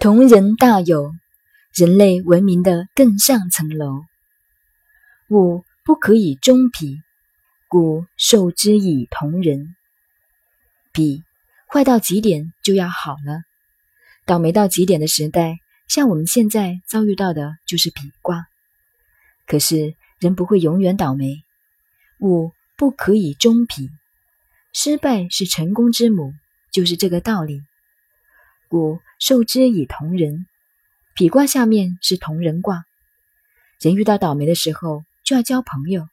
同人大有，人类文明的更上层楼。物不可以终彼，故受之以同人。彼坏到极点就要好了，倒霉到极点的时代，像我们现在遭遇到的就是比卦。可是人不会永远倒霉，物不可以终彼，失败是成功之母，就是这个道理。故受之以同人，比卦下面是同人卦。人遇到倒霉的时候，就要交朋友，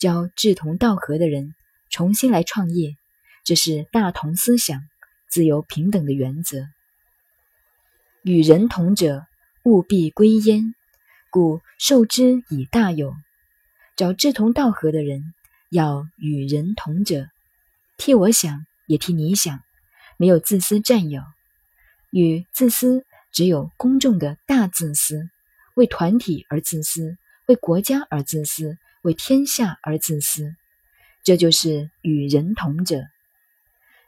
交志同道合的人，重新来创业。这是大同思想、自由平等的原则。与人同者，务必归焉。故受之以大有。找志同道合的人，要与人同者，替我想，也替你想，没有自私占有。与自私只有公众的大自私，为团体而自私，为国家而自私，为天下而自私，这就是与人同者。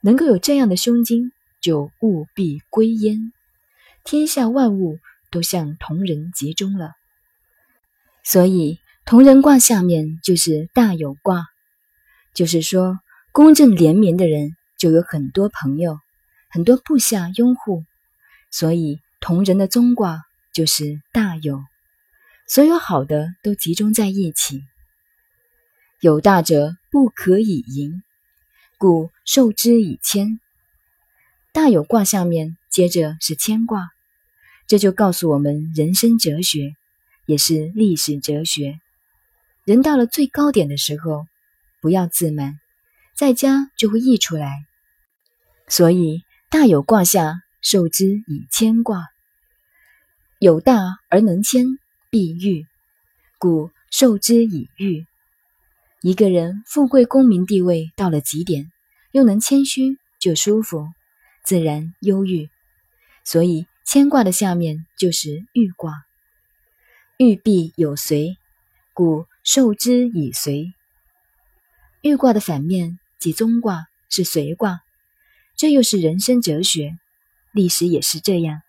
能够有这样的胸襟，就务必归焉，天下万物都向同人集中了。所以同人卦下面就是大有卦，就是说公正廉明的人就有很多朋友，很多部下拥护。所以，同人的宗卦就是大有，所有好的都集中在一起。有大者不可以淫，故受之以谦。大有卦下面接着是谦卦，这就告诉我们人生哲学，也是历史哲学。人到了最高点的时候，不要自满，在家就会溢出来。所以，大有卦下。受之以谦卦，有大而能谦，必欲，故受之以欲。一个人富贵功名地位到了极点，又能谦虚，就舒服，自然忧郁。所以谦卦的下面就是欲卦，欲必有随，故受之以随。欲卦的反面即宗卦，是随卦，这又是人生哲学。历史也是这样，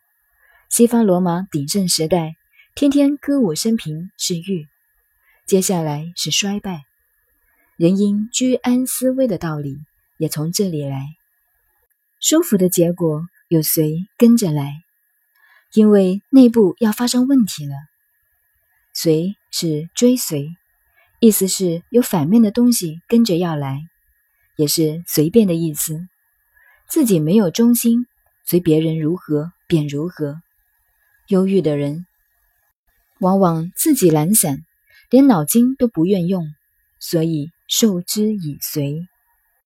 西方罗马鼎盛时代，天天歌舞升平是欲，接下来是衰败。人应居安思危的道理也从这里来。舒服的结果有随跟着来，因为内部要发生问题了。随是追随，意思是有反面的东西跟着要来，也是随便的意思，自己没有中心。随别人如何便如何，忧郁的人往往自己懒散，连脑筋都不愿用，所以受之以随。